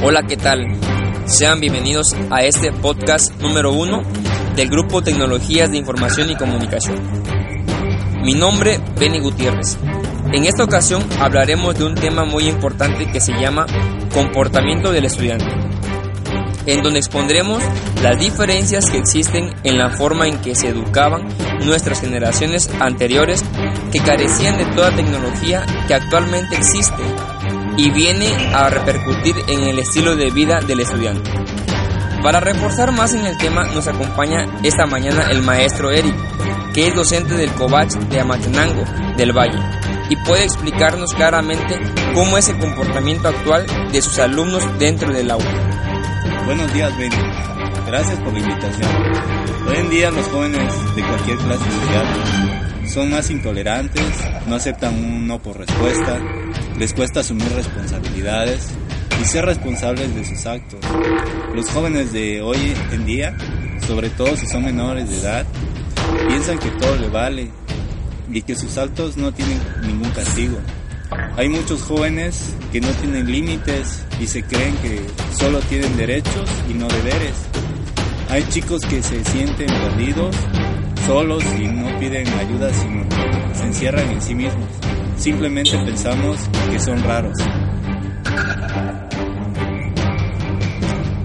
Hola, ¿qué tal? Sean bienvenidos a este podcast número uno del Grupo Tecnologías de Información y Comunicación. Mi nombre, Benny Gutiérrez. En esta ocasión hablaremos de un tema muy importante que se llama comportamiento del estudiante, en donde expondremos las diferencias que existen en la forma en que se educaban nuestras generaciones anteriores que carecían de toda tecnología que actualmente existe y viene a repercutir en el estilo de vida del estudiante. Para reforzar más en el tema nos acompaña esta mañana el maestro Eric, que es docente del COVACH de Amatenango, del Valle, y puede explicarnos claramente cómo es el comportamiento actual de sus alumnos dentro del aula. Buenos días, Benny. Gracias por la invitación. Hoy en día los jóvenes de cualquier clase social son más intolerantes, no aceptan un no por respuesta, les cuesta asumir responsabilidades y ser responsables de sus actos. Los jóvenes de hoy en día, sobre todo si son menores de edad, piensan que todo le vale y que sus actos no tienen ningún castigo. Hay muchos jóvenes que no tienen límites y se creen que solo tienen derechos y no deberes. Hay chicos que se sienten perdidos solos y no piden ayuda, sino se encierran en sí mismos. Simplemente pensamos que son raros.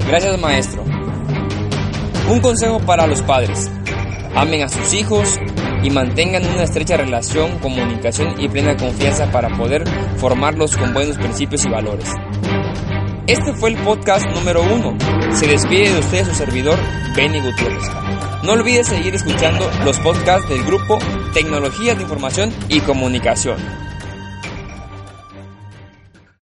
Gracias maestro. Un consejo para los padres. Amen a sus hijos y mantengan una estrecha relación, comunicación y plena confianza para poder formarlos con buenos principios y valores. Este fue el podcast número uno. Se despide de usted su servidor, Benny Gutiérrez. No olvides seguir escuchando los podcasts del grupo Tecnologías de Información y Comunicación.